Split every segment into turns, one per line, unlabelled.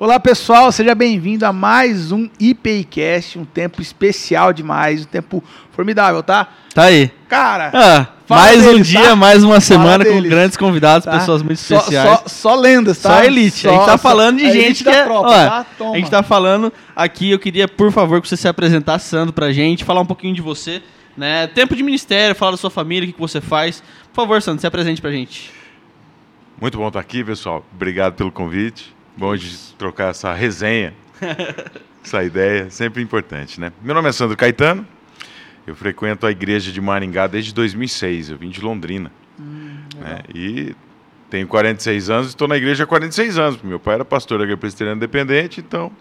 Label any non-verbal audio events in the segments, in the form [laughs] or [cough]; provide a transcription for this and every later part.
Olá pessoal, seja bem-vindo a mais um IPIcast, um tempo especial demais, um tempo formidável, tá?
Tá aí.
Cara,
Ah, mais um
deles,
dia,
tá?
mais uma semana com grandes convidados,
tá?
pessoas muito
Só-
especiais.
Só, só lendas, tá?
Só elite. a gente
Só-
tá
só-
falando de gente que
da
é.
tropa,
ó,
tá? Toma.
a gente tá falando aqui, eu queria, por favor, que você se apresentasse Sandro pra gente, falar um pouquinho de você, né? Tempo de ministério, falar da sua família, o que, que você faz. Por favor, Sandro, se apresente pra gente.
Muito bom estar aqui, pessoal. Obrigado pelo convite. Bom de trocar essa resenha, [laughs] essa ideia, sempre importante, né? Meu nome é Sandro Caetano. Eu frequento a igreja de Maringá desde 2006. Eu vim de Londrina. né? E tenho 46 anos e estou na igreja há 46 anos. Meu pai era pastor da Igreja Presbiteriana Independente, então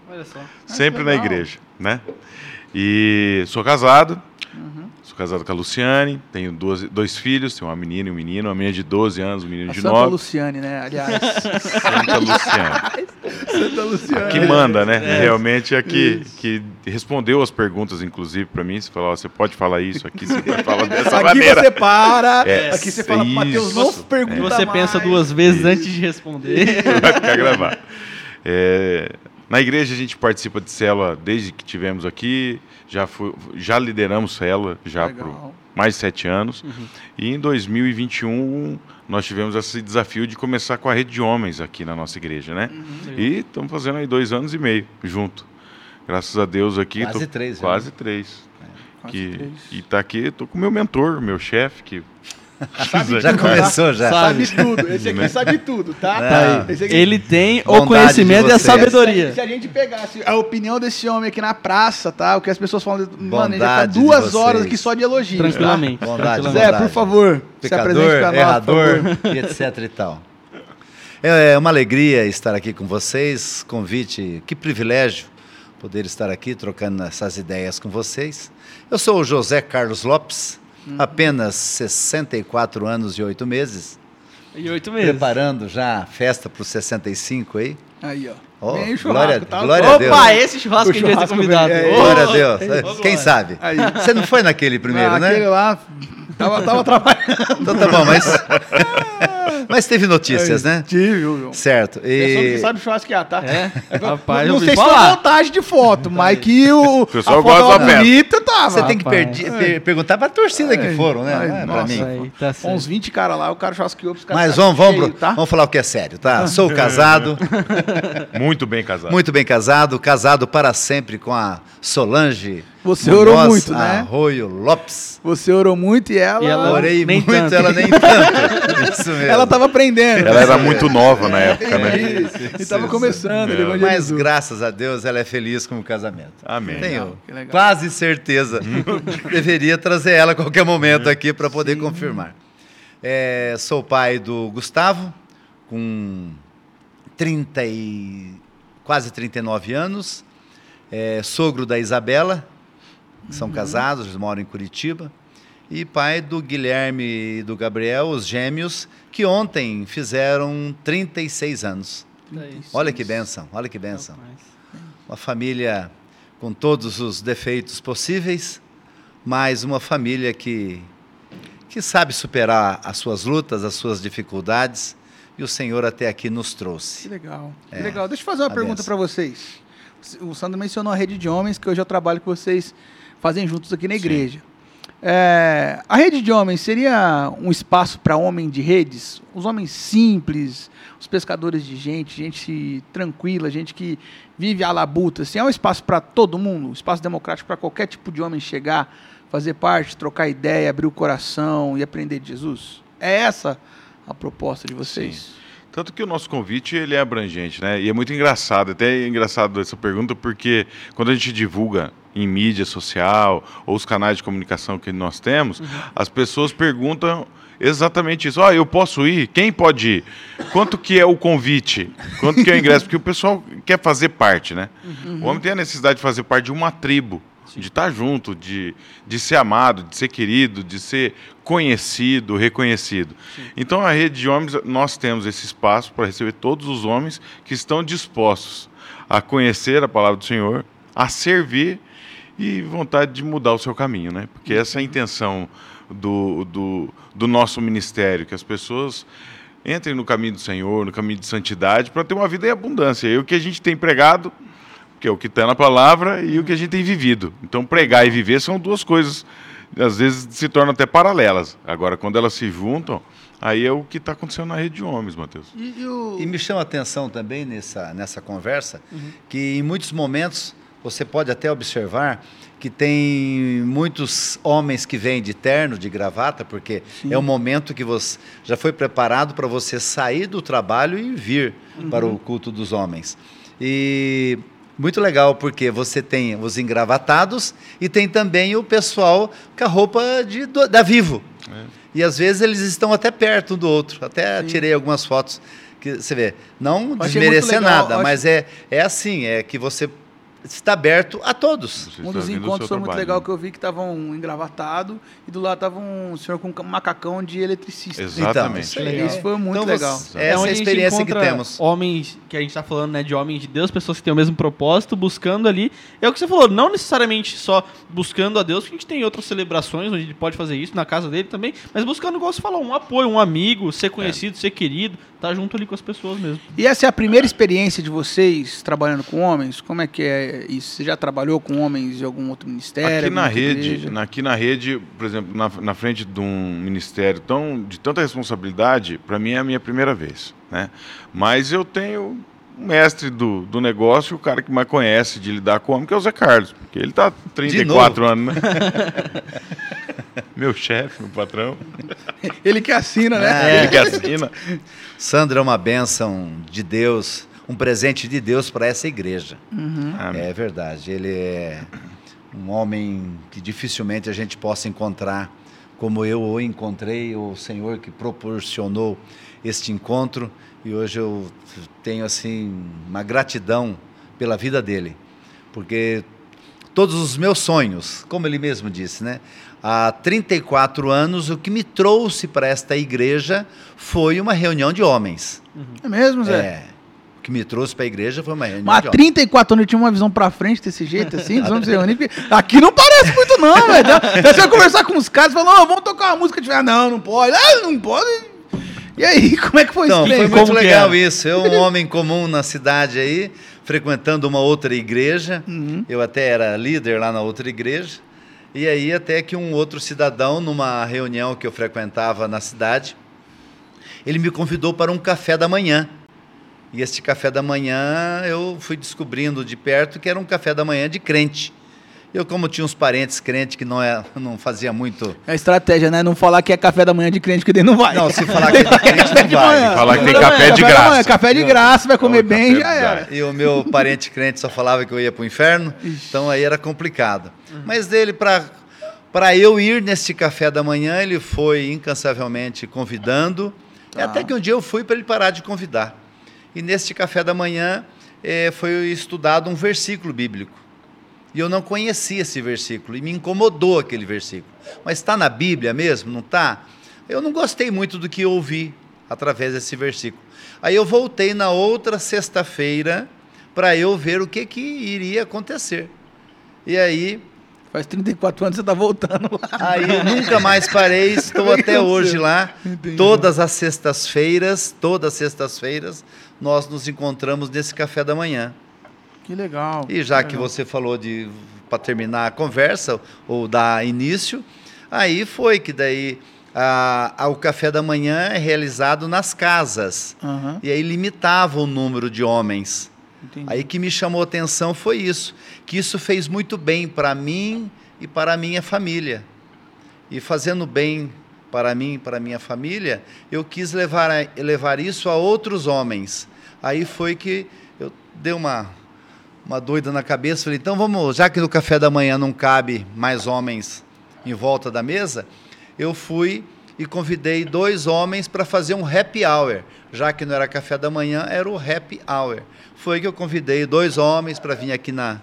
sempre na
legal.
igreja, né? E sou casado. Sou casado com a Luciane, tenho duas, dois filhos, tenho uma menina e um menino, uma menina de 12 anos, um menino
A
de
Santa
9.
Luciane, né? Aliás,
Santa Luciane.
Santa Luciane.
que manda, né?
É.
Realmente é que,
Isso.
que respondeu as perguntas, inclusive, para mim. Você falou, você pode falar isso aqui, você pode falar [laughs] dessa
Aqui
maneira.
você para,
É,
aqui você fala Matheus, não
E
pergunta
você pensa duas vezes
Isso.
antes de responder. [laughs]
Vai ficar gravado. É, na igreja a gente participa de célula desde que tivemos aqui, já, fui- já lideramos célula já por
Legal.
mais de sete anos. E em 2021 nós tivemos esse desafio de começar com a rede de homens aqui na nossa igreja, né?
Uhum.
E estamos fazendo aí dois anos e meio junto. Graças a Deus aqui.
Quase
tô-
três, já,
Quase três.
Quase
que,
três.
E tá aqui, tô com o meu mentor, meu chefe, que.
Já começou, já.
Sabe tudo, esse aqui
Né?
sabe tudo, tá? Aqui-
Ele tem o
Bondade
conhecimento e a sabedoria.
Se a gente pegasse a opinião desse homem aqui na praça, tá? O que as pessoas falam, mano, ele já tá
Bondade
duas horas aqui só de elogios. tá?
Tranquilamente.
Bondade,
tranquilamente.
Zé, por favor, se apresente
Pecador,
pra nós,
errador e [laughs] etc e tal. É uma alegria estar aqui com vocês, convite, que privilégio poder estar aqui trocando essas ideias com vocês. Eu sou o José Carlos Lopes,
Uhum.
apenas 64 anos e 8 meses,
E oito meses.
preparando já a festa para os 65 aí.
Aí, ó.
Ó,
Vem o
glória-
churrasco, tá?
glória a Deus.
Opa, esse churrasco
O
que a gente vai ser
churrasco
convidado.
é,
Ô,
Glória a Deus.
ô,
Quem sabe?
Aí.
Você não foi naquele primeiro,
Ah,
né?
Aquele lá, tava, tava trabalhando.
Então tá bom, mas. mas teve notícias, né?
Tive, viu?
Certo.
Pessoa que
E.
sabe churrasquear, tá?
É, rapaz,
não
eu
sei se foi montagem de foto, mas que o,
pessoal
a foto
gosta da
bonita, tava.
Você tem que perdi- per- perguntar pra torcida que foram, né?
ai,
Não é pra
nossa.
mim.
Aí, tá certo.
Uns 20 caras lá, o cara churrasqueou pros caras
Mas
ficarem
vamos, vamos,
cheios,
pro-
tá?
vamos falar o que é sério, tá? Sou [laughs] casado,
Muito bem casado.
muito bem casado, casado para sempre com a Solange.
Você orou muito, né?
Arroio Lopes.
Você orou muito e ela...
E ela-
Orei
nem
muito,
tanto.
ela nem tanto. [laughs] Isso mesmo.
ela tava aprendendo.
Ela era muito nova na época, né?
Isso, e tava começando,
Não.
Mas graças a Deus ela é feliz com o casamento.
Amém.
Tenho
que legal.
quase certeza. [laughs] Deveria trazer ela a qualquer momento aqui para poder confirmar. É, sou pai do Gustavo, com 30 e, quase 39 anos. É, sogro da Isabela, que são casados, eles moram em Curitiba. E pai do Guilherme e do Gabriel, os gêmeos, que ontem fizeram 36 anos. Olha que benção, olha que benção
Rapaz.
uma família com todos os defeitos possíveis, mas uma família que, que sabe superar as suas lutas, as suas dificuldades, e o Senhor até aqui nos
Que
trouxe.
legal, que
É.
legal. Deixa eu fazer uma
A
pergunta para vocês. O Sandro mencionou a rede de homens, que hoje é o trabalho que vocês fazem juntos aqui na
Sim.
igreja. É, a rede de homens seria um espaço para homem de redes? Os homens simples, os pescadores de gente, gente tranquila, gente que vive à labuta. Assim, é um espaço para todo mundo, um espaço democrático para qualquer tipo de homem chegar, fazer parte, trocar ideia, abrir o coração e aprender de Jesus? É essa a proposta de vocês?
Tanto que o nosso convite ele é abrangente, né? E é muito engraçado, até é engraçado essa pergunta, porque quando a gente divulga em mídia social ou os canais de comunicação que nós temos, as pessoas perguntam exatamente isso. Ó, eu posso ir? Quem pode ir? Quanto que é o convite? Quanto que é o ingresso? Porque o pessoal quer fazer parte, né? O homem tem a necessidade de fazer parte de uma tribo, de estar junto, de, de ser amado, de ser querido, de ser conhecido, reconhecido. Então, a rede de homens, nós temos esse espaço para receber todos os homens que estão dispostos a conhecer a palavra do Senhor, a servir e vontade de mudar o seu caminho, né? Porque essa é a intenção do, do, do nosso ministério, que as pessoas entrem no caminho do Senhor, no caminho de santidade, para ter uma vida em abundância. E o que a gente tem pregado, que é o que está na palavra, e o que a gente tem vivido. Então, pregar e viver são duas coisas, às vezes se tornam até paralelas. Agora, quando elas se juntam, aí é o que está acontecendo na rede de homens, Mateus.
E, e o-
E me chama a atenção também nessa, nessa conversa
Uhum.
que em muitos momentos você pode até observar que tem muitos homens que vêm de terno, de gravata, porque é o momento que você já foi preparado para você sair do trabalho e vir para
Uhum.
o culto dos homens. E muito legal porque você tem os engravatados e tem também o pessoal com a roupa de, do- da Vivo. E às vezes eles estão até perto um do outro. Até
Sim.
tirei algumas fotos que você vê. Não desmerecer nada, mas é, é assim, é que você está aberto a todos.
Você
Um
está
dos encontros foi muito
trabalho.
legal que eu vi que estavam engravatados e do lado estava um senhor com um macacão de eletricista.
Exatamente.
isso aí.
Isso foi muito
Então,
legal.
você- essa é a
gente
experiência que temos.
Homens, que a gente tá falando, né, de homens de Deus, pessoas que têm o mesmo propósito, buscando ali. É o que você falou, não necessariamente só buscando a Deus, porque a gente tem outras celebrações onde ele pode fazer isso, na casa dele também, mas buscando, igual você falou, um apoio, um amigo, ser conhecido, ser querido, tá junto ali com as pessoas mesmo.
E essa é a primeira experiência de vocês trabalhando com homens? Como é que é isso? Você já trabalhou com homens de algum outro ministério?
Aqui na rede,
igreja?
aqui na rede, por exemplo, na, na frente de um ministério tão, de tanta responsabilidade, para mim é a minha primeira vez, né? Mas eu tenho mestre do, do negócio, o cara que mais conhece de lidar com homem, que é o Zé Carlos, porque ele tá 34 anos, né? [laughs] meu chefe, meu patrão,
Ele que assina, né?
É.
ele que assina.
Sandra é uma bênção de Deus, um presente de Deus para essa igreja.
Amém.
É verdade. Ele é um homem que dificilmente a gente possa encontrar como eu o encontrei, o Senhor que proporcionou este encontro e hoje eu tenho assim uma gratidão pela vida dele, porque todos os meus sonhos, como ele mesmo disse, né? Há 34 anos o que me trouxe para esta igreja foi uma reunião de homens.
É mesmo, Zé?
É. Que me trouxe para a igreja foi uma reunião
Mas há
homens.
34 anos eu tinha uma visão pra frente desse jeito, assim, vamos se reunir. Aqui não parece muito, não, [laughs] velho. Você vai conversar com os caras e fala, "Ô, vamos tocar uma música. de- Ah, não, não pode. Ah, não pode. E aí, [laughs] como é que foi
Então,
isso?
foi
Como
muito
que
legal
era?
isso. Eu, um [laughs] homem comum na cidade aí, frequentando uma outra igreja.
Uhum.
Eu até era líder lá na outra igreja. E aí até que um outro cidadão, numa reunião que eu frequentava na cidade, ele me convidou para um café da manhã. E este café da manhã eu fui descobrindo de perto que era um café da manhã de crente. Eu, como tinha uns parentes crentes que não, é, não fazia muito.
É a estratégia, né? Não falar que é café da manhã de crente, que daí não vai.
Não, se falar que é de [laughs] crente, não vai.
Falar que tem
Café
café de
da
graça.
manhã, Café de graça, vai comer
Não,
bem, já era.
E o meu parente crente só falava que eu ia para o inferno, então aí era complicado. Mas dele, para eu ir neste café da manhã, ele foi incansavelmente convidando,
Tá.
até que um dia eu fui para ele parar de convidar. E neste café da manhã eh, foi estudado um versículo bíblico. E eu não conhecia esse versículo, e me incomodou aquele versículo. Mas está na Bíblia mesmo, não está? Eu não gostei muito do que ouvi através desse versículo. Aí eu voltei na outra sexta-feira para eu ver o que, que iria acontecer. E aí,
Faz 34 anos você tá voltando lá.
aí eu nunca mais parei, estou até hoje lá.
Entendi.
Todas as sextas-feiras, todas as sextas-feiras, nós nos encontramos nesse café da manhã.
Que legal.
E já
que
que você falou de para terminar a conversa ou dar início, aí foi que daí a, a- o café da manhã é realizado nas casas
Aham,
e aí limitava o número de homens.
entendi.
Aí que me chamou a atenção foi isso, que isso fez muito bem para mim e para a minha família. E fazendo bem para mim e para a minha família, eu quis levar, levar isso a outros homens. Aí foi que eu dei uma, uma doida na cabeça, falei, então vamos, já que no café da manhã não cabe mais homens em volta da mesa, eu fui e convidei dois homens para fazer um happy hour. Já que não era café da manhã, era o happy hour. Foi que eu convidei dois homens para vir aqui na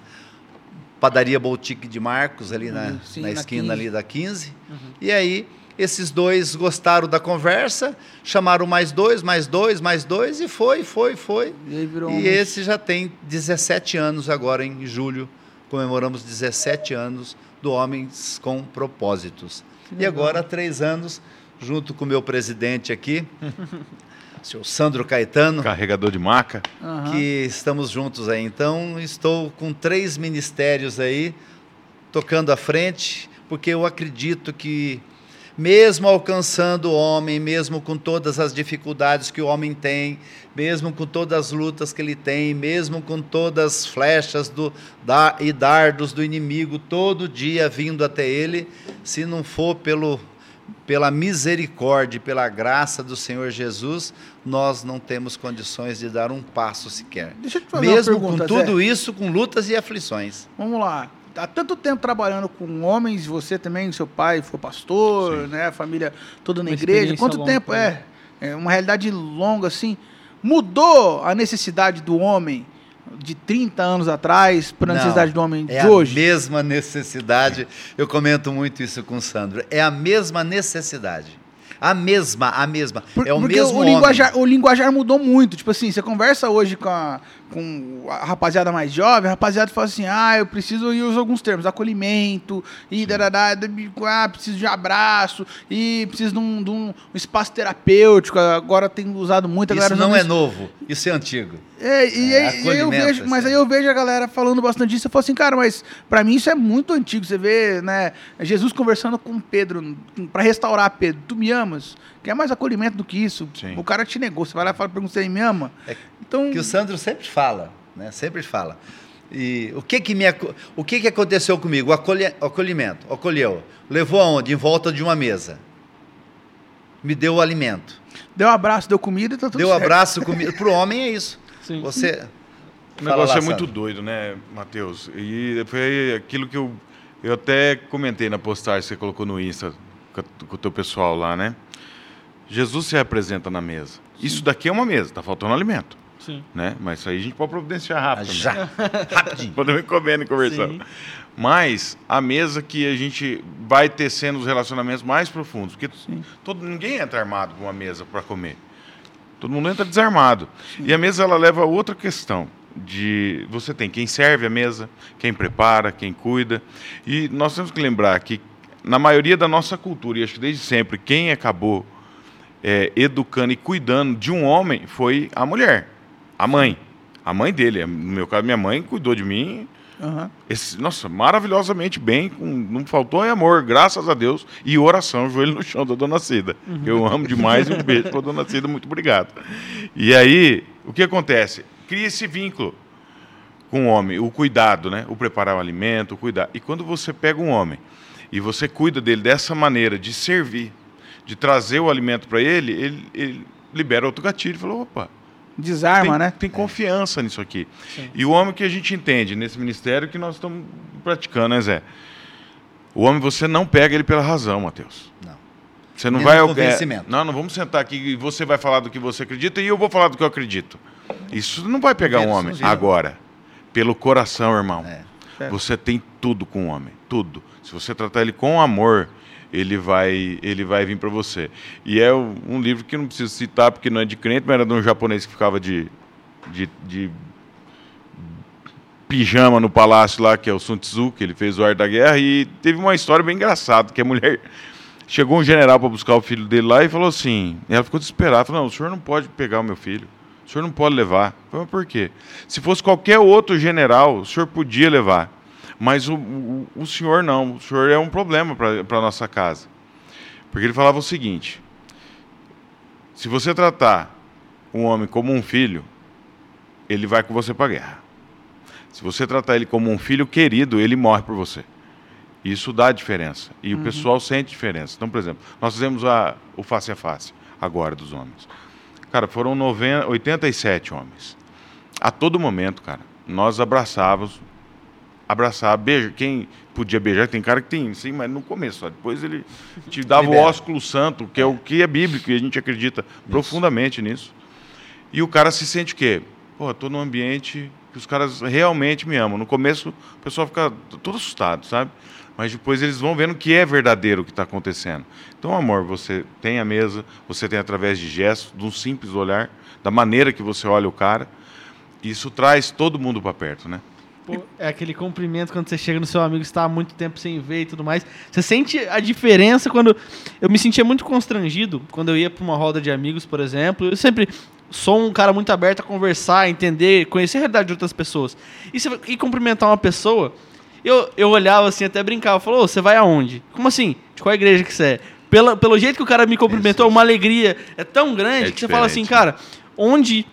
padaria Boutique de Marcos, ali na,
Uhum, sim,
na
na
esquina
15.
ali da 15. E aí, esses dois gostaram da conversa, chamaram mais dois, mais dois, mais dois, e foi, foi, foi.
E
E esse já tem 17 anos agora, em julho. Comemoramos 17 anos do Homens com Propósitos. E agora, há três anos, junto com o meu presidente aqui, [laughs] senhor Sandro Caetano,
Carregador de maca.
Aham.
que estamos juntos aí. Então, estou com três ministérios aí, tocando à frente, porque eu acredito que, mesmo alcançando o homem, mesmo com todas as dificuldades que o homem tem, mesmo com todas as lutas que ele tem, mesmo com todas as flechas do, da, e dardos do inimigo todo dia vindo até ele, se não for pelo pela misericórdia e pela graça do Senhor Jesus, nós não temos condições de dar um passo sequer.
Deixa eu te fazer
Mesmo
uma pergunta,
com
Zé.
tudo isso, com lutas e aflições.
Vamos lá. Há tanto tempo trabalhando com homens, você também, seu pai foi pastor,
Sim.
né? A família toda na
Uma
igreja. Quanto
longa
tempo
também.
é? É uma realidade longa assim. Mudou a necessidade do homem de 30 anos atrás para a necessidade do homem
É
de
a
hoje?
mesma necessidade. Eu comento muito isso com o Sandro. É a mesma necessidade. A mesma, a mesma.
Por-
é o
porque
mesmo
o linguajar, o linguajar mudou muito. Tipo assim, você conversa hoje com a, com a rapaziada mais jovem, a rapaziada fala assim, ah, eu preciso, e usa alguns termos, acolhimento, e darará, ah, preciso de abraço, e preciso de um, de um espaço terapêutico, agora tem usado muito. a
Isso não é
isso.
novo, isso é antigo.
É, e,
É,
aí, aí eu vejo, mas
assim.
aí eu vejo a galera falando bastante disso. Eu falo assim, cara, mas pra mim isso é muito antigo. Você vê, né, Jesus conversando com Pedro pra restaurar Pedro. Tu me amas? Quer mais acolhimento do que isso?
Sim.
O cara te negou. Você vai lá e fala, pergunta se ele me ama.
É
então,
Que o Sandro sempre fala, né? Sempre fala. E o que que me o que que aconteceu comigo? O acolhe- acolhimento, acolheu. Levou aonde? Em volta de uma mesa. Me deu o alimento.
deu um abraço, deu comida e tá tudo
Deu
certo.
abraço comigo. [laughs] Para o homem é isso.
Sim.
Você.
O negócio
lá,
é muito
Sandro.
doido, né, Matheus? E foi aquilo que eu, eu até comentei na postagem que você colocou no Insta com o teu pessoal lá, né? Jesus se apresenta na mesa. Isso daqui é uma mesa, tá faltando alimento,
Sim.
né? Mas isso aí a gente pode providenciar rápido.
Já. Rapidinho. [laughs]
Podemos ir comendo e conversando.
Sim.
Mas a mesa que a gente vai tecendo os relacionamentos mais profundos. Porque todo, ninguém entra armado para uma mesa para comer. Todo mundo entra desarmado. E a mesa ela leva a outra questão. De você tem quem serve a mesa, quem prepara, quem cuida. E nós temos que lembrar que, na maioria da nossa cultura, e acho que desde sempre, quem acabou é, educando e cuidando de um homem foi a mulher, a mãe. A mãe dele. No meu caso, minha mãe cuidou de mim
Aham.
esse- nossa, maravilhosamente bem, com- não faltou é amor, graças a Deus, e oração, [laughs] joelho no chão da Dona Cida. Eu amo demais e um beijo para Dona Cida, muito obrigado. E aí, o que acontece? Cria esse vínculo com o homem, o cuidado, né? O preparar o alimento, o cuidar. E quando você pega um homem e você cuida dele dessa maneira, de servir, de trazer o alimento para ele, ele, ele libera outro gatilho e fala, opa,
Desarma,
tem,
né?
tem confiança nisso aqui. E o homem que a gente entende nesse ministério que nós estamos praticando, né, Zé? O homem você não pega ele pela razão, Mateus.
Não.
Você não
Nem
vai é, não, não vamos sentar aqui e você vai falar do que você acredita e eu vou falar do que eu acredito. Isso não vai pegar um homem agora. Pelo coração, irmão.
É.
É.
Você tem tudo com o homem, tudo. Se você tratar ele com amor, ele vai, ele vai vir para você. E é um livro que não preciso citar porque não é de crente, mas era de um japonês que ficava de, de, de pijama no palácio lá, que é o Sun Tzu, que ele fez o Arte da Guerra, e teve uma história bem engraçada, que a mulher... [laughs] Chegou um general para buscar o filho dele lá e falou assim, ela ficou desesperada, falou, não, o senhor não pode pegar o meu filho, o senhor não pode levar. Falei, mas por quê? Se fosse qualquer outro general, o senhor podia levar, mas o, o, o senhor não, o senhor é um problema para a nossa casa. Porque ele falava o seguinte, se você tratar um homem como um filho, ele vai com você para a guerra. Se você tratar ele como um filho querido, ele morre por você. Isso dá diferença. E o pessoal sente diferença. Então, por exemplo, nós fizemos a, o face a face agora dos homens. Cara, foram 90, 87 homens. A todo momento, cara, nós abraçávamos, abraçava, beijo. Quem podia beijar, tem cara que tem, sim, mas no começo, só. depois ele [laughs] te dava
Libera.
o ósculo santo, que é o que é bíblico, e a gente acredita profundamente nisso. E o cara se sente o quê? Pô, tô num ambiente que os caras realmente me amam. No começo, o pessoal fica todo assustado, sabe? Mas depois eles vão vendo que é verdadeiro o que está acontecendo. Então, amor, você tem a mesa, você tem através de gestos, de um simples olhar, da maneira que você olha o cara. Isso traz todo mundo para perto, né?
Pô, é aquele cumprimento quando você chega no seu amigo está há muito tempo sem ver e tudo mais. Você sente a diferença quando. Eu me sentia muito constrangido quando eu ia para uma roda de amigos, por exemplo. Eu sempre sou um cara muito aberto a conversar, entender, conhecer a realidade de outras pessoas. E, você, e cumprimentar uma pessoa, eu, eu olhava assim, até brincava, falou, você vai aonde? Como assim? De qual igreja que você é? Pela, pelo jeito que o cara me cumprimentou, uma alegria é tão grande
É
que você fala assim,
diferente,
cara, onde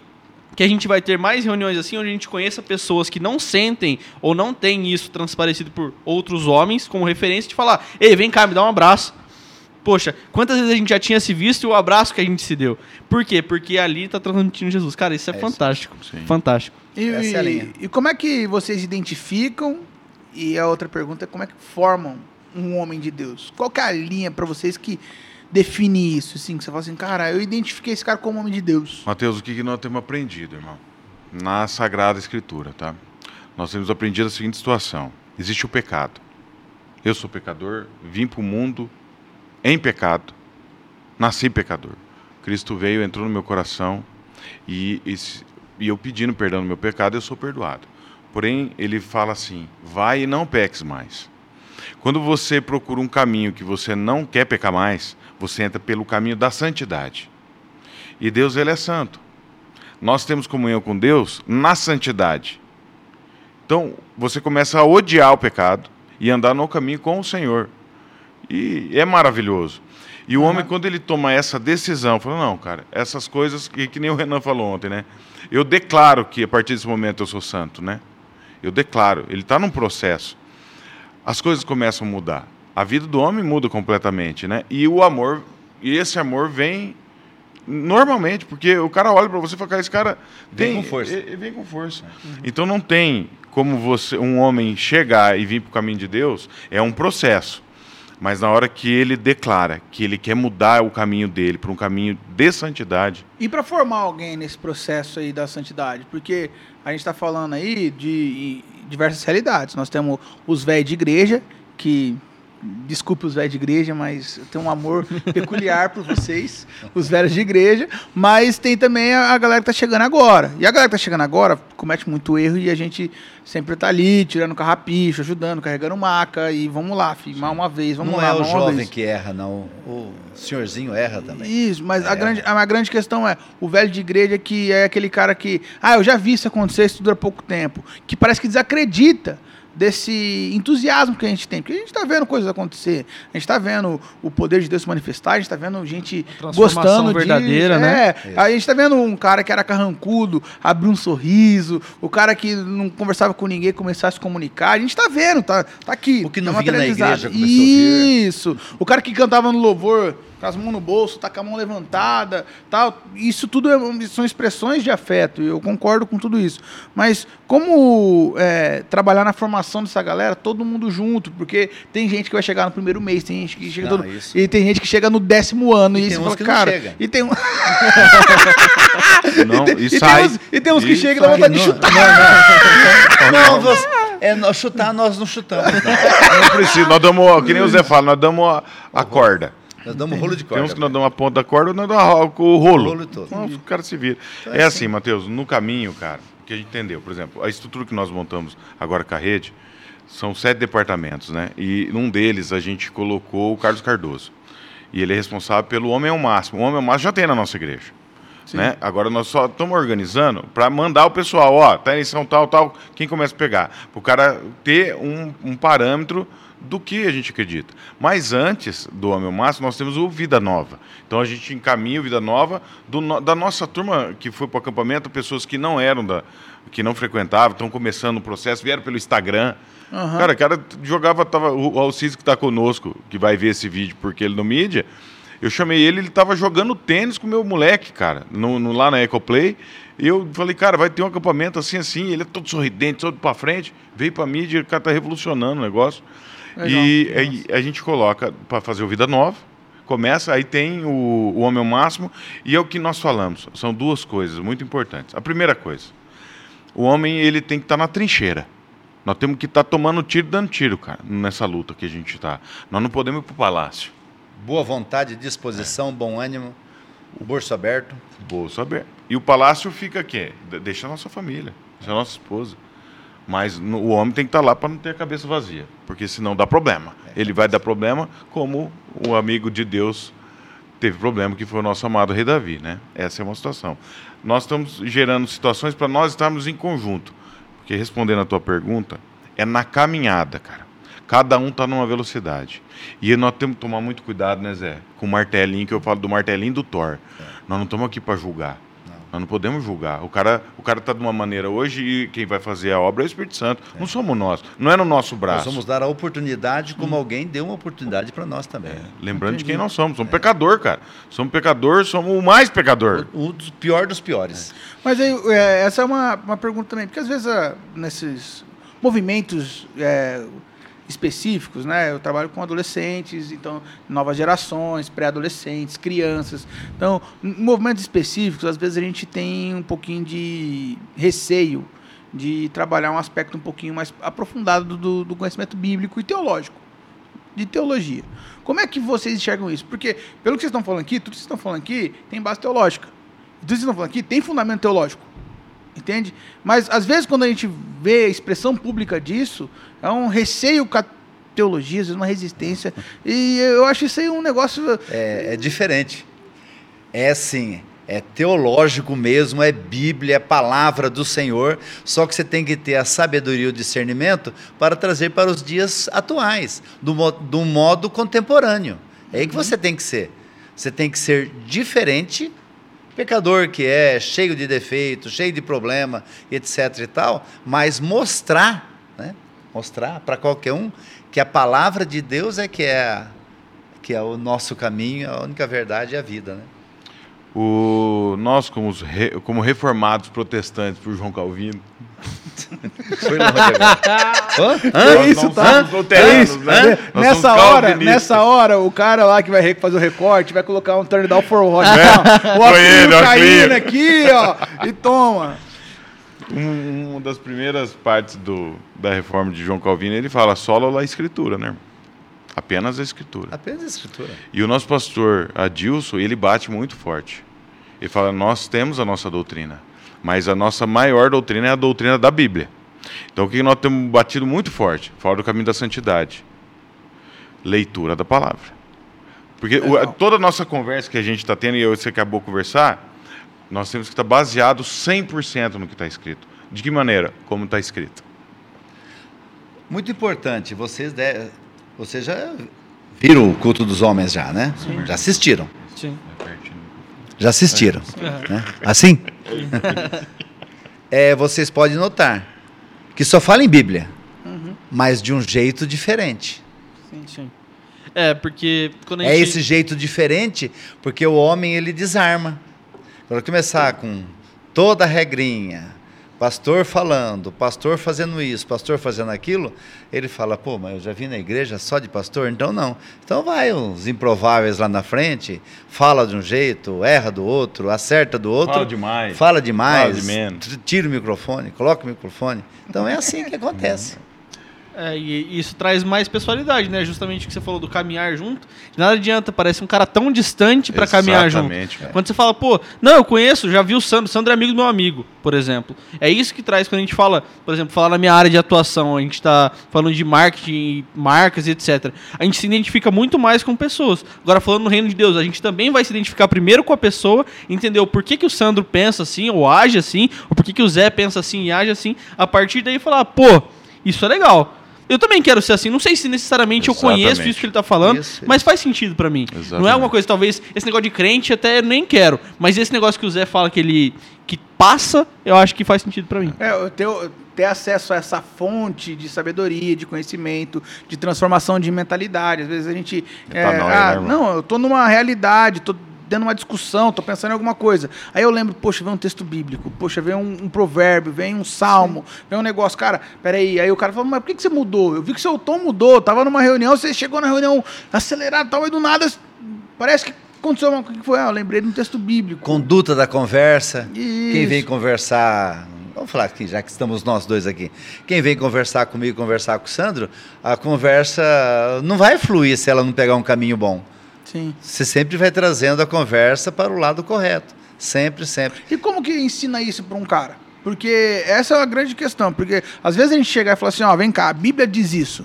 que a gente vai ter mais reuniões assim, onde a gente conheça pessoas que não sentem ou não têm isso transparecido por outros homens como referência de falar, ei, vem cá, me dá um abraço. Poxa, quantas vezes a gente já tinha se visto e o abraço que a gente se deu? Por quê? Porque ali tá transmitindo Jesus. Cara, isso é,
É
fantástico.
Sim.
Fantástico.
E,
Essa é a linha.
e como é que vocês identificam? E a outra pergunta é como é que formam um homem de Deus? Qual que é a linha para vocês que define isso? Assim, que você fala assim, cara, eu identifiquei esse cara como homem de Deus.
Mateus, o que nós temos aprendido, irmão? Na Sagrada Escritura, tá? Nós temos aprendido a seguinte situação: existe o pecado. Eu sou pecador, vim para o mundo em pecado, nasci pecador. Cristo veio, entrou no meu coração e, e, e eu pedindo perdão no meu pecado, eu sou perdoado. Porém, ele fala assim: vai e não peques mais. Quando você procura um caminho que você não quer pecar mais, você entra pelo caminho da santidade. E Deus, ele é santo. Nós temos comunhão com Deus na santidade. Então, você começa a odiar o pecado e andar no caminho com o Senhor. E é maravilhoso. E o homem, quando ele toma essa decisão, fala: não, cara, essas coisas que, que nem o Renan falou ontem, né? Eu declaro que a partir desse momento eu sou santo, né? Eu declaro. Ele está num processo. As coisas começam a mudar. A vida do homem muda completamente, né? E o amor, e esse amor vem normalmente, porque o cara olha para você e fala, cara, esse cara
Vem
tem,
com força.
Ele, ele vem com força. Então não tem como você, um homem chegar e vir para o caminho de Deus, é um processo. Mas na hora que ele declara que ele quer mudar o caminho dele para um caminho de santidade,
E para formar alguém nesse processo aí da santidade? Porque a gente está falando aí de diversas realidades. Nós temos os velhos de igreja, que. Desculpe os velhos de igreja, mas eu tenho um amor peculiar por vocês, os velhos de igreja. Mas tem também a, a galera que tá chegando agora. E a galera que tá chegando agora comete muito erro e a gente sempre tá ali, tirando carrapicho, ajudando, carregando maca. E vamos lá, filho, mais uma vez, vamos
não
lá.
é o jovem
vez.
que erra, não. O senhorzinho erra também.
Isso, mas a,
É.
grande, a, a grande questão é o velho de igreja que é aquele cara que, ah, eu já vi isso acontecer, isso dura pouco tempo, que parece que desacredita desse entusiasmo que a gente tem, porque a gente está vendo coisas acontecer, a gente está vendo o poder de Deus se manifestar, a gente está vendo gente gostando de-
verdadeira, né?
É, a gente está vendo um cara que era carrancudo, abrir um sorriso, o cara que não conversava com ninguém começar a se comunicar, a gente está vendo, tá, tá aqui.
O que não
tá
vinha na igreja começou a vir.
Isso. O cara que cantava no louvor com as mãos no bolso, tá com a mão levantada, tal. Isso tudo é- são expressões de afeto. e Eu concordo com tudo isso. Mas como é, trabalhar na formação dessa galera, todo mundo junto, porque tem gente que vai chegar no primeiro mês, tem gente que chega
Não,
todo-
isso.
e tem gente que chega no décimo ano
E
e,
tem
fala, cara,
chega.
e tem um- [laughs]
não, e, [laughs]
e tem
sai.
uns, e tem uns que
e
chegam e dá vontade de
Não,
chutar. [laughs]
não, não. você- é, nós chutar, nós não chutamos. Não.
Não precisa, nós damos, que nem o Zé fala, nós damos a, a corda.
Nós damos rolo de
Tem
corda.
uns que nós damos a ponta da corda, nós damos o rolo.
O rolo todo.
Então, o cara se vira.
Então
é
é
assim, Matheus, no caminho, cara, que a gente entendeu, por exemplo, a estrutura que nós montamos agora com a rede, são sete departamentos, né? E num deles a gente colocou o Carlos Cardoso. E ele é responsável pelo Homem ao Máximo. O Homem ao Máximo já tem na nossa igreja. Né? Agora nós só estamos organizando para mandar o pessoal, ó, tá em eleição tal, tal, quem começa a pegar. Para o cara ter um, um parâmetro do que a gente acredita. Mas antes do Homem Máximo, nós temos o Vida Nova. Então a gente encaminha o Vida Nova do da nossa turma que foi para o acampamento, pessoas que não eram da. que não frequentavam, estão começando o processo, vieram pelo Instagram.
Aham.
Cara, o cara jogava, tava, o Alcides que está conosco, que vai ver esse vídeo porque ele no mídia, eu chamei ele, ele estava jogando tênis com o meu moleque, cara, no, no- lá na Ecoplay. E eu falei, cara, vai ter um acampamento assim, assim. Ele é todo sorridente, todo para frente. Veio para mídia, o cara tá revolucionando o negócio.
Legal.
E aí a gente coloca para fazer o Vida Nova. Começa, aí tem o, o Homem ao Máximo. E é o que nós falamos. São duas coisas muito importantes. A primeira coisa, o homem ele tem que estar na trincheira. Nós temos que estar tomando tiro, dando tiro, cara, nessa luta que a gente está. Nós não podemos ir para o palácio.
Boa vontade, disposição, bom ânimo, o bolso aberto.
Bolso aberto. E o palácio fica aqui. De- Deixa a nossa família, deixa a nossa esposa. Mas no- o homem tem que estar lá para não ter a cabeça vazia, porque senão dá problema. Ele vai dar problema como o amigo de Deus teve problema, que foi o nosso amado rei Davi, né? Essa é uma situação. Nós estamos gerando situações para nós estarmos em conjunto. Porque respondendo a tua pergunta, é na caminhada, cara. Cada um está numa velocidade. E nós temos que tomar muito cuidado, né, Zé? Com o martelinho, que eu falo do martelinho do Thor. Nós não estamos aqui para julgar. Nós não podemos julgar. O cara o cara está de uma maneira hoje e quem vai fazer a obra é o Espírito Santo. Não somos nós. Não é no nosso
Nós
braço.
vamos dar a oportunidade como alguém deu uma oportunidade para nós também.
Lembrando de quem nós somos. Somos pecador, cara. Somos pecador, somos o mais pecador.
O dos pior dos piores.
Mas aí, é, essa é uma, uma pergunta também, porque às vezes ah, nesses movimentos é, específicos, né? Eu trabalho com adolescentes, então novas gerações, pré-adolescentes, crianças. Então, movimentos específicos, às vezes a gente tem um pouquinho de receio de trabalhar um aspecto um pouquinho mais aprofundado do, do conhecimento bíblico e teológico, de teologia. Como é que vocês enxergam isso? Porque, pelo que vocês estão falando aqui, tudo que vocês estão falando aqui tem base teológica. Tudo que vocês estão falando aqui tem fundamento teológico. Entende? Mas, às vezes, quando a gente vê a expressão pública disso, é um receio com a teologia, às vezes uma resistência. E eu acho isso aí um negócio.
É, é diferente. É assim, é teológico mesmo, é Bíblia, é palavra do Senhor, só que você tem que ter a sabedoria e o discernimento para trazer para os dias atuais, do, mo do modo contemporâneo. É aí que você tem que ser. Você tem que ser diferente, pecador que é, cheio de defeitos, cheio de problema, etc e tal, mas mostrar, né? Mostrar para qualquer um que a palavra de Deus é que é que é o nosso caminho, a única verdade é a vida, né?
O, nós, como, re- como reformados protestantes por João Calvino, [laughs]
Foi longe agora. Hã?
É isso, tá?
luteranos, né? Nós
Nessa hora, nessa hora, o cara lá que vai fazer o recorte vai colocar um turn down for what?
É.
O
ó,
caindo aqui, ó, e toma.
Um- uma das primeiras partes do, da reforma de João Calvino, ele fala solo a escritura, né? Apenas a escritura.
Apenas a escritura.
E o nosso pastor Adilson, ele bate muito forte. Ele fala: Nós temos a nossa doutrina, mas a nossa maior doutrina é a doutrina da Bíblia. Então, o que nós temos batido muito forte? Fora do caminho da santidade. Leitura da palavra. Porque o- toda a nossa conversa que a gente está tendo, e você acabou de conversar, nós temos que estar baseado 100% no que está escrito. De que maneira? Como está escrito.
Muito importante, vocês, de... vocês já viram o culto dos homens já, né? Já assistiram.
Sim.
Já assistiram. né? Assim? É, vocês podem notar que só fala em Bíblia, mas de um jeito diferente.
Sim. É, porque quando a
É
gente...
esse jeito diferente porque o homem ele desarma. Quando começar com toda a regrinha, pastor falando, pastor fazendo isso, pastor fazendo aquilo, ele fala, pô, mas eu já vim na igreja só de pastor, então não. Então vai os improváveis lá na frente, fala de um jeito, erra do outro, acerta do outro.
Fala demais.
Fala demais.
Fala de menos.
Tira o microfone, coloca o microfone. Então é assim que acontece.
É, e isso traz mais pessoalidade, né? Justamente o que você falou do caminhar junto. De nada adianta, parece um cara tão distante pra caminhar junto.
Cara.
Quando você fala, pô, não, eu conheço, já vi o Sandro, o Sandro é amigo do meu amigo, por exemplo. É isso que traz quando a gente fala, por exemplo, falar na minha área de atuação, a gente tá falando de marketing, marcas e etc. A gente se identifica muito mais com pessoas. Agora, falando no reino de Deus, a gente também vai se identificar primeiro com a pessoa, entender o porquê que o Sandro pensa assim, ou age assim, ou porquê que o Zé pensa assim e age assim. A partir daí falar, pô, isso é legal. Eu também quero ser assim. Não sei se necessariamente eu conheço
Exatamente.
isso que ele tá falando,
Isso,
mas faz sentido pra mim. Não é
Exatamente.
alguma coisa, talvez, esse negócio de crente até eu nem quero. Mas esse negócio que o Zé fala que ele que passa, eu acho que faz sentido pra mim.
É, eu ter, ter acesso a essa fonte de sabedoria, de conhecimento, de transformação de mentalidade. Às vezes a gente. É,
Metanoia,
ah,
né,
não, eu tô numa realidade, tô dando uma discussão, tô pensando em alguma coisa. Aí eu lembro, poxa, vem um texto bíblico, poxa, vem um, um provérbio, vem um salmo, vem um negócio, cara, peraí. Aí o cara fala, mas por que, que você mudou? Eu vi que seu tom mudou, tava numa reunião, você chegou na reunião acelerado e tal, e do nada parece que aconteceu uma coisa que foi, ah, eu lembrei de um texto bíblico.
Conduta da conversa. Quem
Isso.
vem conversar. Vamos falar aqui, já que estamos nós dois aqui. Quem vem conversar comigo, conversar com o Sandro, a conversa não vai fluir se ela não pegar um caminho bom.
Sim.
Você sempre vai trazendo a conversa para o lado correto. Sempre, sempre.
E como que ensina isso para um cara? Porque essa é uma grande questão. Porque às vezes a gente chega e fala assim, ó, vem cá, a Bíblia diz isso.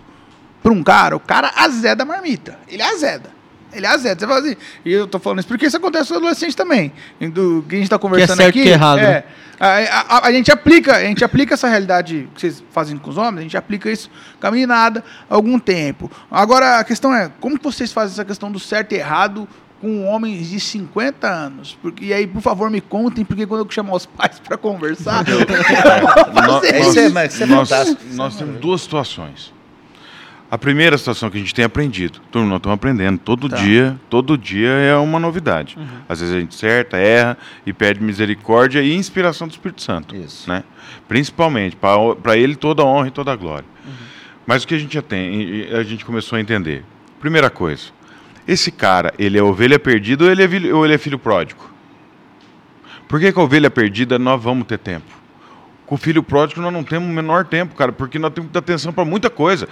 Para um cara, o cara azeda a marmita. Ele azeda. Ele azeda. Você fala assim, e eu tô falando isso porque isso acontece com adolescente também. Do que a gente tá conversando
certo,
aqui.
que é errado.
É, a, a- a- a gente aplica, a gente aplica essa realidade que vocês fazem com os homens, a gente aplica isso com a meninada há algum tempo. Agora, a questão é, como que vocês fazem essa questão do certo e errado com homens de 50 anos? Porque, e aí, por favor, me contem, porque quando eu chamar os pais para conversar, [laughs] eu vou
Nó-
fazer
Isso
isso.
é- é
nós, nós temos duas situações. A primeira situação que a gente tem aprendido. Mundo estamos aprendendo. Todo
Tá.
dia, todo dia é uma novidade. Às vezes a gente acerta, erra e pede misericórdia e inspiração do Espírito Santo.
Isso.
Né? Principalmente, para ele toda a honra e toda a glória. Mas o que a gente já tem, a gente começou a entender. Primeira coisa, esse cara, ele é ovelha perdida ou ele é, filho- ou ele é filho pródigo? Por que com a ovelha perdida nós vamos ter tempo? Com o filho pródigo nós não temos o menor tempo, cara, porque nós temos que dar atenção para muita coisa.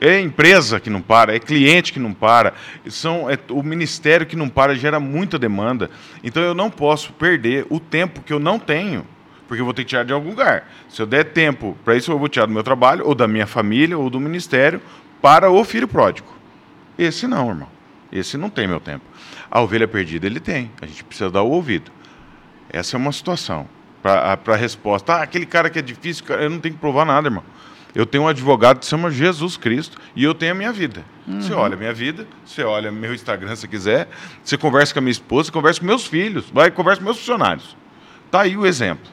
É empresa que não para, é cliente que não para, são, é o ministério que não para, gera muita demanda. Então eu não posso perder o tempo que eu não tenho, porque eu vou ter que tirar de algum lugar. Se eu der tempo para isso, eu vou tirar do meu trabalho, ou da minha família, ou do ministério, para o filho pródigo. Esse não, irmão. Esse não tem meu tempo. A ovelha perdida ele tem. A gente precisa dar o ouvido. Essa é uma situação. Para a resposta, ah, aquele cara que é difícil, eu não tenho que provar nada, irmão. Eu tenho um advogado que se chama Jesus Cristo e eu tenho a minha vida. Você olha a minha vida, você olha meu Instagram se quiser, você conversa com a minha esposa, você conversa com meus filhos, vai conversa com meus funcionários. Tá aí o exemplo.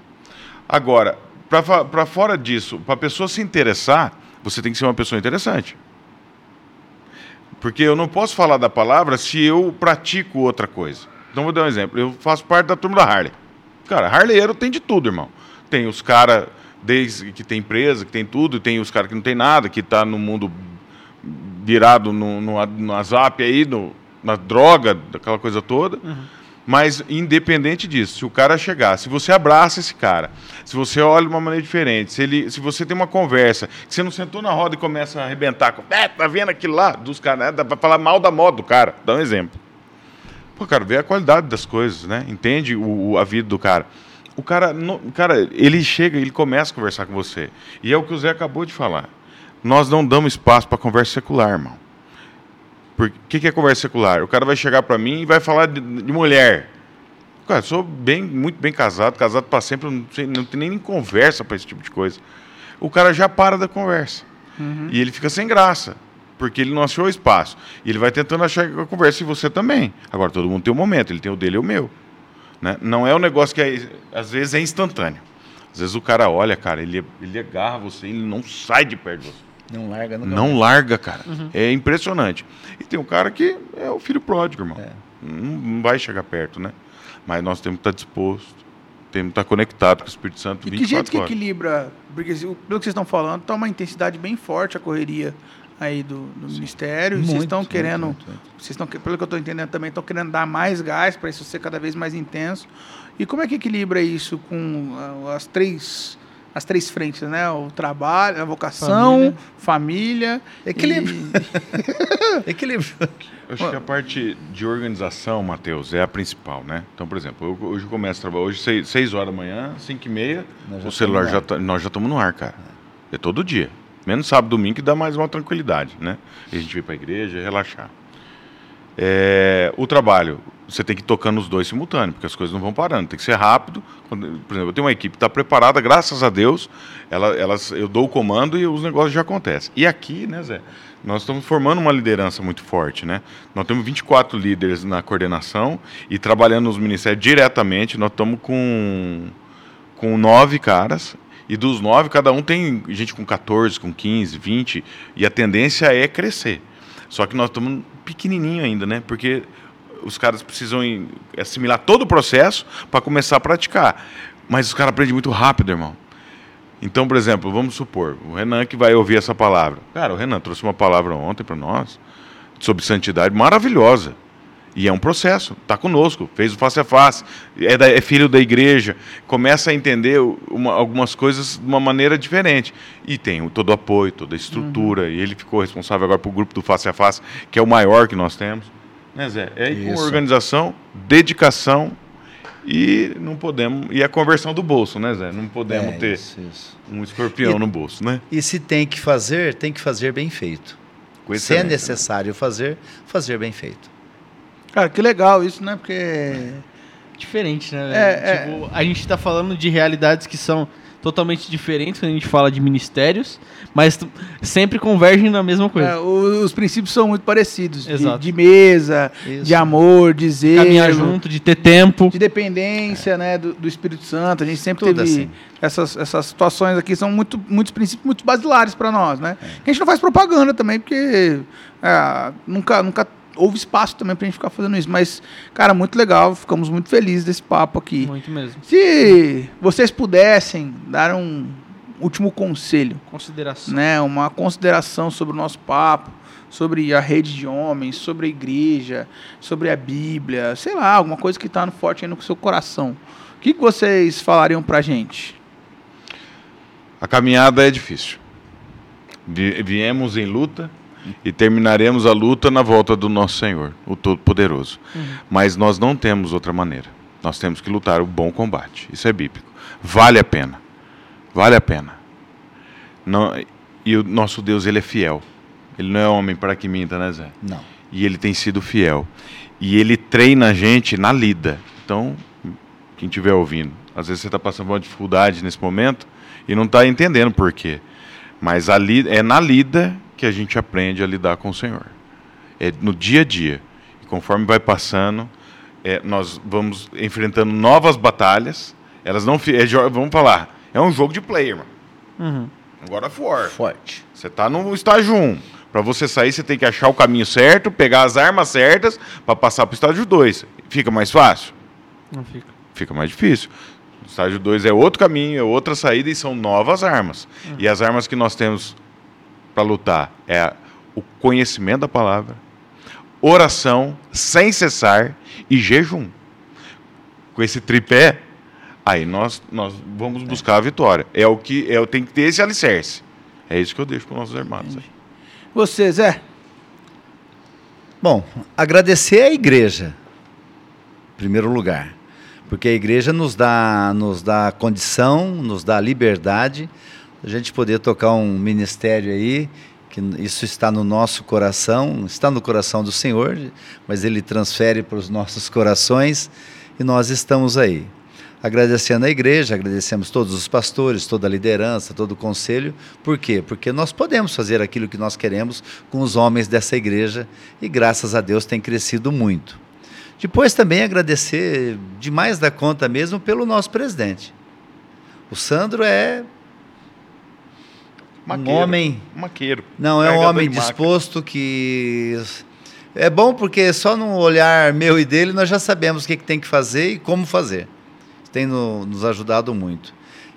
Agora, para fora disso, para a pessoa se interessar, você tem que ser uma pessoa interessante. Porque eu não posso falar da palavra se eu pratico outra coisa. Então vou dar um exemplo. Eu faço parte da turma da Harley. Cara, Harleyeiro tem de tudo, irmão. Tem os caras desde que tem empresa, que tem tudo, tem os caras que não tem nada, que tá no mundo virado no, no, no WhatsApp aí, no, na droga, aquela coisa toda. Mas independente disso, se o cara chegar, se você abraça esse cara, se você olha de uma maneira diferente, se, ele, se você tem uma conversa, que você não sentou na roda e começa a arrebentar com, é, tá vendo aquilo lá dos caras, né? dá pra falar mal da moda do cara, dá um exemplo. Pô, cara, vê a qualidade das coisas, né? Entende o, o- a vida do cara. O cara, não- cara, ele chega, ele começa a conversar com você. E é o que o Zé acabou de falar. Nós não damos espaço para conversa secular, irmão. Por que, que é conversa secular? O cara vai chegar para mim e vai falar de, de mulher. Cara, sou bem, muito bem casado, casado para sempre, não, sei, não tem nem conversa para esse tipo de coisa. O cara já para da conversa. E ele fica sem graça, porque ele não achou espaço. E ele vai tentando achar a conversa e você também. Agora, todo mundo tem um momento, ele tem o dele e o meu. Né? Não é um negócio que é- às vezes é instantâneo. Às vezes o cara olha, cara, ele, ele agarra você, ele não sai de perto de você.
Não larga nunca
Não
mais.
larga, cara. É impressionante. E tem um cara que é o filho pródigo, irmão.
É.
Não, vai chegar perto, né? Mas nós temos que estar disposto, temos que estar conectado com o Espírito Santo
E
24
que jeito que
horas.
equilibra? Porque pelo que vocês estão falando, tá uma intensidade bem forte a correria aí do, do ministério. e vocês
Muito,
estão
muito,
querendo,
muito, muito.
vocês estão, pelo que eu estou entendendo também, estão querendo dar mais gás para isso ser cada vez mais intenso. E como é que equilibra isso com ah, as três as três frentes, né? O trabalho, a vocação, família,
Equilíbrio.
e- [laughs]
Equilíbrio.
Eu acho que a parte de organização, Matheus, é a principal, né? Então, por exemplo, eu, hoje eu começo a trabalhar, hoje 6, seis horas da manhã, 5 e meia, o celular já tá, nós já estamos no ar, cara. É todo dia. Menos sábado, domingo, que dá mais uma tranquilidade, né? A gente vem para a igreja, relaxar. É, o trabalho, você tem que ir tocando os dois simultâneos, porque as coisas não vão parando, tem que ser rápido. Por exemplo, eu tenho uma equipe que está preparada, graças a Deus, ela, elas, eu dou o comando e os negócios já acontecem. E aqui, né, Zé, nós estamos formando uma liderança muito forte, né? Nós temos 24 líderes na coordenação e trabalhando nos ministérios diretamente, nós estamos com, com nove caras. E dos nove, cada um tem gente com 14, com 15, 20, e a tendência é crescer. Só que nós estamos pequenininho ainda, né? Porque os caras precisam assimilar todo o processo para começar a praticar. Mas os caras aprendem muito rápido, irmão. Então, por exemplo, vamos supor, o Renan que vai ouvir essa palavra. Cara, o Renan trouxe uma palavra ontem para nós sobre santidade maravilhosa. E é um processo, está conosco, fez o face a face, é, da- é filho da igreja, começa a entender uma- algumas coisas de uma maneira diferente. E tem todo o apoio, toda a estrutura, e ele ficou responsável agora para o grupo do face a face, que é o maior que nós temos. Né, Zé? É aí com
Isso.
organização, dedicação E não podemos. E a conversão do bolso, né, Zé? Não podemos
É,
ter
isso, isso.
um escorpião
E-
no bolso, né?
E se tem que fazer, tem que fazer bem feito. Se é
né?
necessário fazer, fazer bem feito.
Cara, que legal isso, né? Porque.
Diferente, né?
É,
velho? tipo, a gente tá falando de realidades que são totalmente diferentes quando a gente fala de ministérios, mas sempre convergem na mesma coisa.
é, os princípios são muito parecidos. De,
Exato.
de mesa,
Isso.
de amor, de zelo,
Caminhar junto, de ter tempo.
de dependência né, do, do Espírito Santo. A gente sempre
Tudo
teve
assim.
essas, essas situações aqui, são muito, muitos princípios muito basilares para nós, né?
É.
A gente não faz propaganda também, porque é, nunca, nunca houve espaço também pra gente ficar fazendo isso. Mas, cara, muito legal, ficamos muito felizes desse papo aqui.
Muito mesmo.
Se vocês pudessem dar um último conselho,
Consideração.
né, uma consideração sobre o nosso papo, sobre a rede de homens, sobre a igreja, sobre a Bíblia, sei lá, alguma coisa que está no forte aí no seu coração. O que, que vocês falariam pra gente?
A caminhada é difícil. Vi- Viemos em luta e terminaremos a luta na volta do nosso Senhor, o Todo-Poderoso. Mas nós não temos outra maneira. Nós temos que lutar o bom combate. Isso é bíblico. Vale a pena. Vale a pena. Não- e o nosso Deus, ele é fiel. Ele não é homem para que minta, né, Zé?
Não.
e ele tem sido fiel. E ele treina a gente na lida. Então, quem estiver ouvindo, às vezes você está passando por uma dificuldade nesse momento e não está entendendo por quê. Mas a li- é na lida que a gente aprende a lidar com o Senhor. É no dia a dia. E conforme vai passando, é, nós vamos enfrentando novas batalhas. Elas não. é vamos falar, é um jogo de player, mano.
Uhum.
Agora for.
Forte.
Você está no estágio 1. Para você sair, você tem que achar o caminho certo, pegar as armas certas para passar para o estágio 2. Fica mais fácil?
Não fica.
Fica mais difícil. O estágio 2 é outro caminho, é outra saída e são novas armas. E as armas que nós temos para lutar é o conhecimento da palavra, oração sem cessar e jejum. Com esse tripé, aí nós, nós vamos buscar a vitória. É o que é, tem que ter esse alicerce. É isso que eu deixo para os nossos irmãos. aí.
Você, Zé?
Bom, agradecer à igreja, em primeiro lugar, porque a igreja nos dá, nos dá condição, nos dá liberdade, a gente poder tocar um ministério aí, que isso está no nosso coração, está no coração do Senhor, mas Ele transfere para os nossos corações e nós estamos aí. Agradecendo a igreja, agradecemos todos os pastores, toda a liderança, todo o conselho. Por quê? Porque nós podemos fazer aquilo que nós queremos com os homens dessa igreja e graças a Deus tem crescido muito. Depois também agradecer demais da conta mesmo pelo nosso presidente. O Sandro é um
Maqueiro.
homem
Maqueiro.
não, é um homem disposto que. É bom porque só no olhar meu e dele nós já sabemos o que, que tem que fazer e como fazer. Tem no- nos ajudado muito.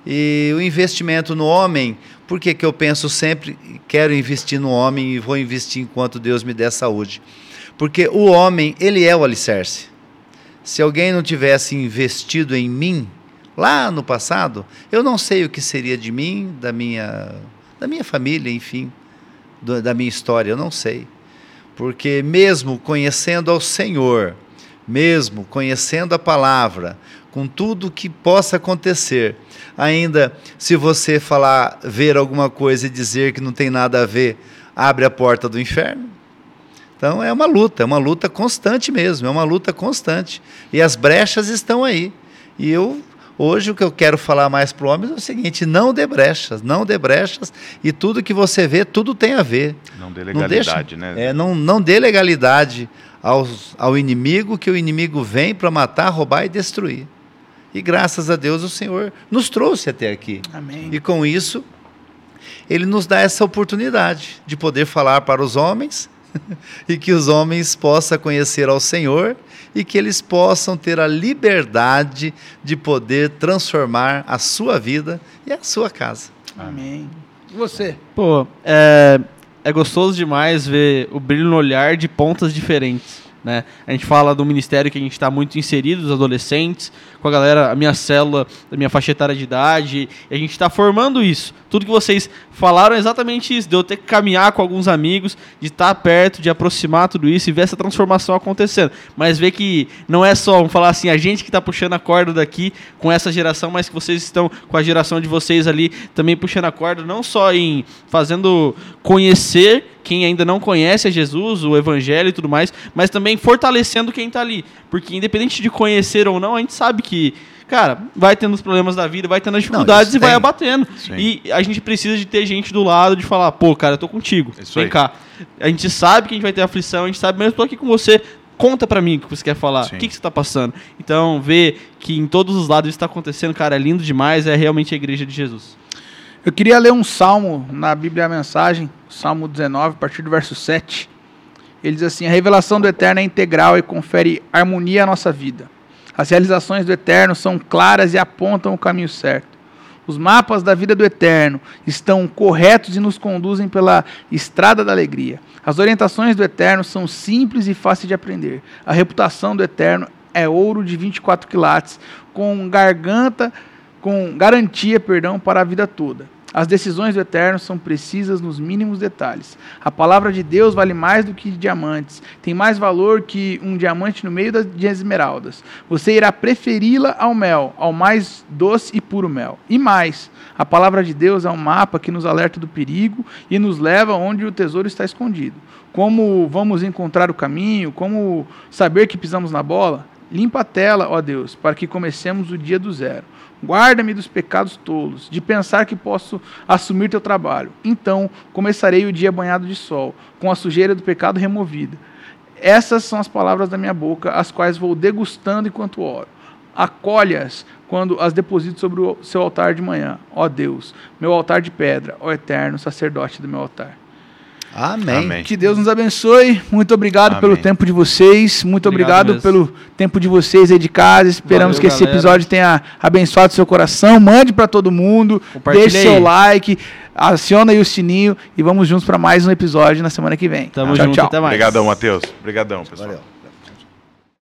E o investimento no homem, por que, que eu penso sempre, quero investir no homem e vou investir enquanto Deus me der saúde? Porque o homem, ele é o alicerce. Se alguém não tivesse investido em mim, lá no passado, eu não sei o que seria de mim, da minha, da minha família, enfim, do- da minha história, eu não sei. Porque mesmo conhecendo ao Senhor, mesmo conhecendo a palavra, com tudo que possa acontecer, ainda se você falar, ver alguma coisa e dizer que não tem nada a ver, abre a porta do inferno. Então é uma luta, é uma luta constante mesmo, é uma luta constante. E as brechas estão aí. E eu hoje o que eu quero falar mais para o homem é o seguinte: não dê brechas, não dê brechas, e tudo que você vê, tudo tem a ver.
Não dê
Não deixa-
legalidade, né?
É, não, não dê legalidade aos, ao inimigo, que o inimigo vem para matar, roubar e destruir. E graças a Deus o Senhor nos trouxe até aqui.
Amém.
E com isso, ele nos dá essa oportunidade de poder falar para os homens [laughs] e que os homens possam conhecer ao Senhor e que eles possam ter a liberdade de poder transformar a sua vida e a sua casa.
Amém. E você?
Pô, é, é gostoso demais ver o brilho no olhar de pontas diferentes. Né? A gente fala do ministério que a gente está muito inserido, dos adolescentes, com a galera, a minha célula, a minha faixa etária de idade, a gente está formando isso. Tudo que vocês falaram é exatamente isso, de eu ter que caminhar com alguns amigos, de estar perto, de aproximar tudo isso e ver essa transformação acontecendo. Mas ver que não é só, vamos falar assim, a gente que está puxando a corda daqui com essa geração, mas que vocês estão com a geração de vocês ali também puxando a corda, não só em fazendo conhecer quem ainda não conhece a Jesus, o Evangelho e tudo mais, mas também fortalecendo quem está ali. Porque independente de conhecer ou não, a gente sabe que cara, vai tendo os problemas da vida, vai tendo as dificuldades
Não,
e vai abatendo.
Sim.
E a gente precisa de ter gente do lado de falar, pô, cara, eu tô contigo.
Isso
Vem
aí.
cá. A gente sabe que a gente vai ter aflição, a gente sabe, mas eu tô aqui com você. Conta pra mim o que você quer falar. O que, que você tá passando? Então, ver que em todos os lados isso tá acontecendo, cara, é lindo demais. É realmente a igreja de Jesus.
Eu queria ler um salmo na Bíblia a Mensagem, Salmo 19, a partir do verso 7. Ele diz assim: A revelação do Eterno é integral e confere harmonia à nossa vida. As realizações do Eterno são claras e apontam o caminho certo. Os mapas da vida do Eterno estão corretos e nos conduzem pela estrada da alegria. As orientações do Eterno são simples e fáceis de aprender. A reputação do Eterno é ouro de 24 quilates, com garganta com garantia, perdão, para a vida toda. As decisões do Eterno são precisas nos mínimos detalhes. A palavra de Deus vale mais do que diamantes. Tem mais valor que um diamante no meio das esmeraldas. Você irá preferi-la ao mel, ao mais doce e puro mel. E mais, a palavra de Deus é um mapa que nos alerta do perigo e nos leva onde o tesouro está escondido. Como vamos encontrar o caminho? Como saber que pisamos na bola? Limpa a tela, ó Deus, para que comecemos o dia do zero. Guarda-me dos pecados tolos, de pensar que posso assumir teu trabalho. Então começarei o dia banhado de sol, com a sujeira do pecado removida. Essas são as palavras da minha boca, as quais vou degustando enquanto oro. Acolhe-as quando as deposito sobre o seu altar de manhã, ó Deus, meu altar de pedra, ó eterno sacerdote do meu altar.
Amém.
Amém.
Que Deus nos abençoe. Muito obrigado
Amém.
pelo tempo de vocês. Muito
Obrigado
obrigado, pelo tempo de vocês aí de casa. Esperamos
Valeu,
que esse
galera.
episódio tenha abençoado seu coração. Mande para todo mundo. Deixe seu like. Aciona aí o sininho. E vamos juntos para mais um episódio na semana que vem.
Tamo
tchau,
junto,
tchau.
até mais.
Obrigadão, Matheus. Obrigadão, pessoal.
Valeu.